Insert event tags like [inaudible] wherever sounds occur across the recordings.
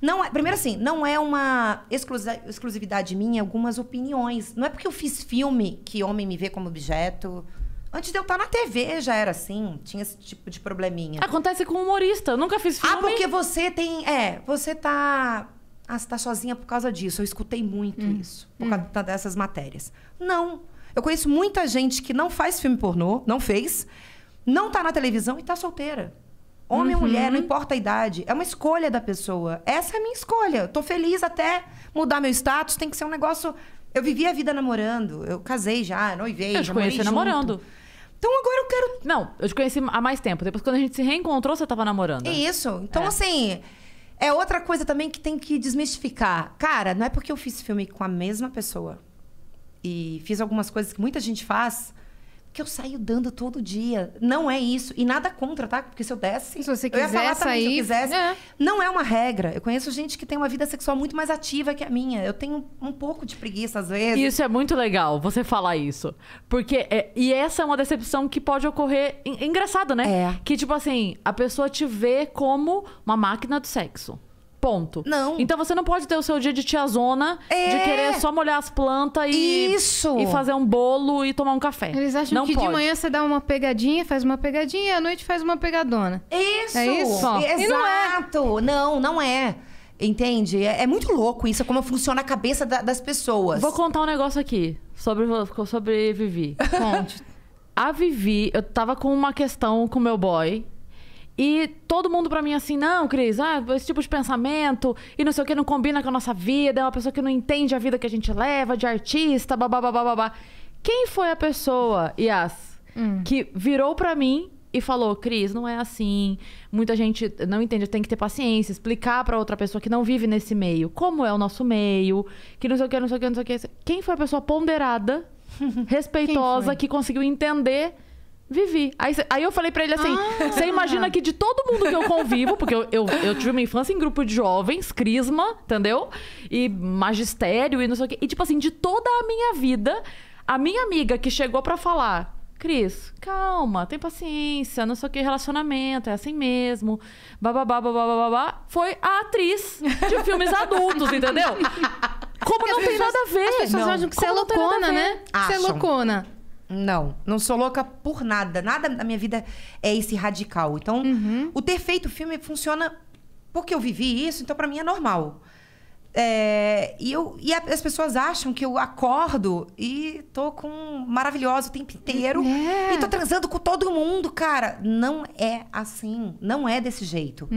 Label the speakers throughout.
Speaker 1: Não é, primeiro assim, não é uma exclusi- exclusividade minha, algumas opiniões. Não é porque eu fiz filme que homem me vê como objeto. Antes de eu estar na TV já era assim, tinha esse tipo de probleminha.
Speaker 2: Acontece com humorista. Eu nunca fiz filme.
Speaker 1: Ah, porque você tem. É, você tá. Ah, você tá sozinha por causa disso. Eu escutei muito isso. Por causa dessas matérias. Não. Eu conheço muita gente que não faz filme pornô, não fez, não tá na televisão e tá solteira. Homem ou mulher, não importa a idade. É uma escolha da pessoa. Essa é a minha escolha. Eu tô feliz até mudar meu status. Tem que ser um negócio. Eu vivi a vida namorando. Eu casei já, noivei.
Speaker 2: Eu te conheci namorando.
Speaker 1: Então agora eu quero
Speaker 2: Não, eu te conheci há mais tempo. Depois, quando a gente se reencontrou, você tava namorando.
Speaker 1: É isso. Então,
Speaker 2: É.
Speaker 1: assim, é outra coisa também que tem que desmistificar. Cara, não é porque eu fiz filme com a mesma pessoa e fiz algumas coisas que muita gente faz que eu saio dando todo dia. Não é isso. E nada contra, tá? Porque se eu desse.
Speaker 3: Se você
Speaker 1: eu ia falar
Speaker 3: quiser
Speaker 1: também, se eu
Speaker 3: sair,
Speaker 1: quisesse.
Speaker 3: é.
Speaker 1: Não é uma regra. Eu conheço gente que tem uma vida sexual muito mais ativa que a minha. Eu tenho um pouco de preguiça às vezes.
Speaker 2: Isso é muito legal, você falar isso. Porque. é- e essa é uma decepção que pode ocorrer. en- Engraçado, né?
Speaker 1: É.
Speaker 2: Que, tipo assim, a pessoa te vê como uma máquina do sexo. Ponto.
Speaker 1: Não.
Speaker 2: Então você não pode ter o seu dia de tiazona,
Speaker 1: É.
Speaker 2: de querer só molhar as plantas e.
Speaker 1: Isso.
Speaker 2: E fazer um bolo e tomar um café.
Speaker 3: Eles acham
Speaker 2: não
Speaker 3: que
Speaker 2: pode.
Speaker 3: de manhã você dá uma pegadinha, faz uma pegadinha, e à noite faz uma pegadona.
Speaker 1: Isso!
Speaker 3: É isso? E não é.
Speaker 1: Exato! Não, não é. Entende? É, é muito louco isso, como funciona a cabeça da- das pessoas.
Speaker 2: Vou contar um negócio aqui sobre, sobre Vivi. [laughs]
Speaker 3: Conte.
Speaker 2: A Vivi, eu tava com uma questão com meu boy. E todo mundo pra mim assim, não, Cris, ah, esse tipo de pensamento e não sei o que não combina com a nossa vida, é uma pessoa que não entende a vida que a gente leva, de artista, babá. Quem foi a pessoa, Yas, que virou pra mim e falou, Cris, não é assim, muita gente não entende, tem que ter paciência, explicar pra outra pessoa que não vive nesse meio, como é o nosso meio, que não sei o que, não sei o que, não sei o que. Quem foi a pessoa ponderada, [laughs] respeitosa, que conseguiu entender Vivi. Aí, aí eu falei pra ele assim:
Speaker 3: Ah.
Speaker 2: você imagina que de todo mundo que eu convivo, porque eu, eu, eu tive uma infância em grupo de jovens, crisma, entendeu? E magistério e não sei o quê. E tipo assim, de toda a minha vida, a minha amiga que chegou pra falar. Cris, calma, tem paciência, não sei o que, relacionamento, é assim mesmo. Bababá, babá, babá, foi a atriz de filmes adultos, entendeu? [laughs] Como não tem nada a ver.
Speaker 3: As pessoas
Speaker 2: Não.
Speaker 3: acham que você é loucona, né? Você é loucona.
Speaker 1: Não, não sou louca por nada. Nada na minha vida é esse radical. Então, o ter feito filme funciona porque eu vivi isso, então pra mim é normal. É, e, eu, e as pessoas acham que eu acordo e tô com maravilhosa o tempo inteiro
Speaker 3: É.
Speaker 1: e tô transando com todo mundo, cara. Não é assim. Não é desse jeito.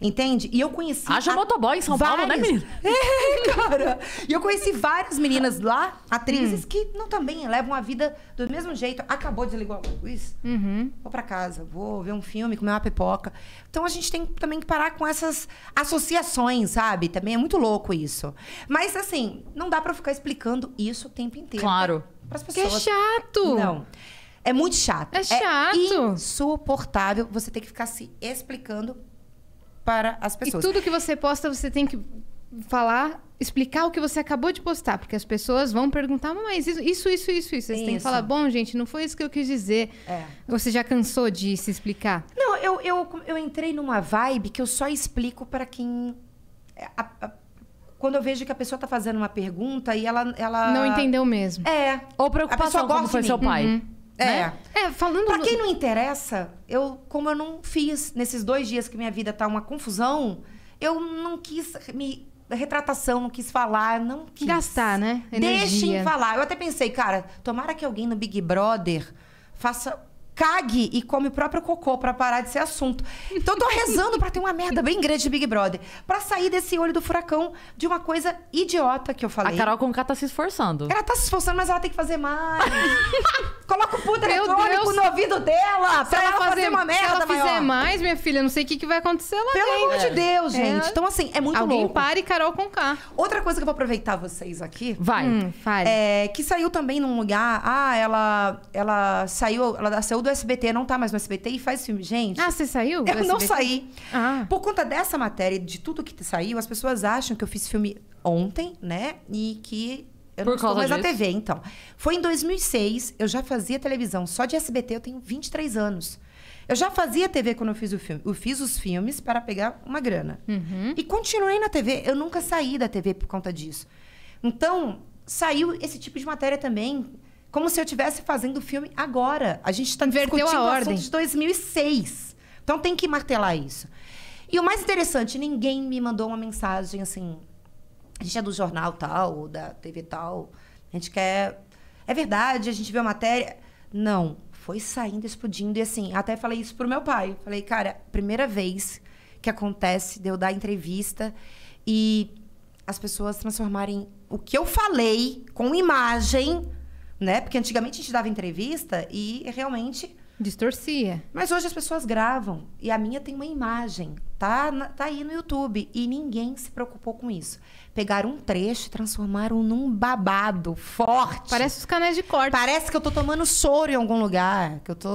Speaker 1: Entende? E eu conheci.
Speaker 2: Haja
Speaker 1: a-
Speaker 2: motoboy em São Paulo, né,
Speaker 1: várias-
Speaker 2: menina? [laughs]
Speaker 1: É, cara. E eu conheci várias meninas lá, atrizes, que não também levam a vida do mesmo jeito. Acabou de desligar a luz.
Speaker 3: Uhum.
Speaker 1: Vou pra casa, vou ver um filme, comer uma pipoca. Então a gente tem também que parar com essas associações, sabe? Também é muito louco isso. Mas assim, não dá pra ficar explicando isso o tempo inteiro.
Speaker 2: Claro.
Speaker 1: Para as
Speaker 3: Que é
Speaker 1: pessoas.
Speaker 3: chato.
Speaker 1: Não. É muito chato.
Speaker 3: É chato.
Speaker 1: insuportável você ter que ficar se explicando para as
Speaker 3: E
Speaker 1: pessoas.
Speaker 3: tudo que você posta, você tem que falar, explicar o que você acabou de postar, porque as pessoas vão perguntar, mas isso, isso, isso, isso, isso. Você tem que
Speaker 1: Isso.
Speaker 3: falar, bom, gente, não foi isso que eu quis dizer.
Speaker 1: É.
Speaker 3: Você já cansou de se explicar?
Speaker 1: Não, eu, eu, eu entrei numa vibe que eu só explico para quem. a- a- quando eu vejo que a pessoa tá fazendo uma pergunta e ela. ela...
Speaker 3: Não entendeu mesmo.
Speaker 1: É.
Speaker 2: Ou
Speaker 1: A pessoa
Speaker 2: preocupação,
Speaker 1: gosta
Speaker 2: foi seu pai.
Speaker 1: É.
Speaker 2: né?
Speaker 3: É, falando...
Speaker 1: Pra quem não interessa, eu, como eu não fiz nesses dois dias que minha vida tá uma confusão, eu não quis me. Retratação, não quis falar, não quis.
Speaker 3: Gastar, né?
Speaker 1: Deixem
Speaker 3: Energia.
Speaker 1: falar. Eu até pensei, cara, tomara que alguém no Big Brother faça. Cague e come o próprio cocô pra parar de ser assunto. Então eu tô rezando pra ter uma merda bem grande de Big Brother. Pra sair desse olho do furacão de uma coisa idiota que eu falei.
Speaker 2: A Carol Conká tá se esforçando.
Speaker 1: Ela tá se esforçando, mas ela tem que fazer mais. [laughs] Coloca o puto eletrônico no ouvido dela
Speaker 3: Se
Speaker 1: pra ela fazer, uma merda
Speaker 3: se ela fizer
Speaker 1: maior.
Speaker 3: mais, minha filha, não sei o que, que vai acontecer lá
Speaker 1: Pelo
Speaker 3: dentro.
Speaker 1: amor de Deus,
Speaker 3: É.
Speaker 1: gente. Então, assim, é muito
Speaker 3: Alguém
Speaker 1: louco.
Speaker 3: pare Carol com K.
Speaker 1: Outra coisa que eu vou aproveitar vocês aqui.
Speaker 2: Vai.
Speaker 3: Hum, fale.
Speaker 1: É, que saiu também num lugar. Ah, ela, ela saiu. Ela saiu do SBT, não tá mais no SBT e faz filme. Gente.
Speaker 3: Ah, você saiu?
Speaker 1: eu não saí.
Speaker 3: Ah.
Speaker 1: Por conta dessa matéria, de tudo que saiu, as pessoas acham que eu fiz filme ontem, né? E que eu
Speaker 2: Por
Speaker 1: não estou mais na
Speaker 2: disso.
Speaker 1: TV, então. Foi em 2006, eu já fazia televisão só de SBT, eu tenho 23 anos. Eu já fazia TV quando eu fiz o filme. Eu fiz os filmes para pegar uma grana. E continuei na TV. Eu nunca saí da TV por conta disso. Então, saiu esse tipo de matéria também. Como se eu estivesse fazendo o filme agora. A gente está discutindo
Speaker 3: a ordem.
Speaker 1: assunto de 2006. Então, tem que martelar isso. E o mais interessante, ninguém me mandou uma mensagem assim... A gente é do jornal tal, ou da TV tal. A gente quer... É verdade, a gente vê a matéria... Não. Foi saindo, explodindo. E assim, até falei isso pro meu pai. Falei, cara, primeira vez que acontece de eu dar entrevista e as pessoas transformarem o que eu falei com imagem, né? Porque antigamente a gente dava entrevista e realmente.
Speaker 3: Distorcia.
Speaker 1: Mas hoje as pessoas gravam e a minha tem uma imagem, tá, tá aí no YouTube e ninguém se preocupou com isso. Pegaram um trecho e transformaram num babado forte.
Speaker 3: Parece os canais de corte.
Speaker 1: Parece que eu tô tomando soro em algum lugar, que eu tô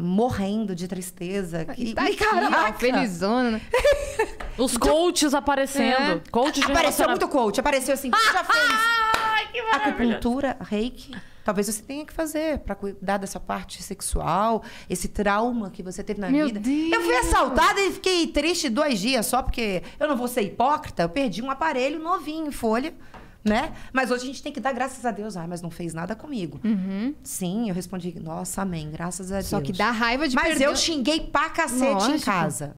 Speaker 1: morrendo de tristeza.
Speaker 3: E
Speaker 1: Que...
Speaker 3: tá aqui, ó, felizona. né? [laughs]
Speaker 2: Os coaches aparecendo. Coaches de
Speaker 1: Apareceu muito coach, apareceu assim, você já fez [laughs]
Speaker 2: Ai, que maravilha.
Speaker 1: acupuntura, reiki. Talvez você tenha que fazer pra cuidar dessa parte sexual, esse trauma que você teve na
Speaker 3: Meu
Speaker 1: vida.
Speaker 3: Deus!
Speaker 1: Eu fui assaltada e fiquei triste dois dias só porque eu não vou ser hipócrita. Eu perdi um aparelho novinho em folha, né? Mas hoje a gente tem que dar graças a Deus. Ah, mas não fez nada comigo. Sim, eu respondi, nossa, amém, graças a Deus.
Speaker 3: Só que dá raiva de
Speaker 1: Mas
Speaker 3: perder.
Speaker 1: eu xinguei pra cacete em
Speaker 3: Lógico.
Speaker 1: casa.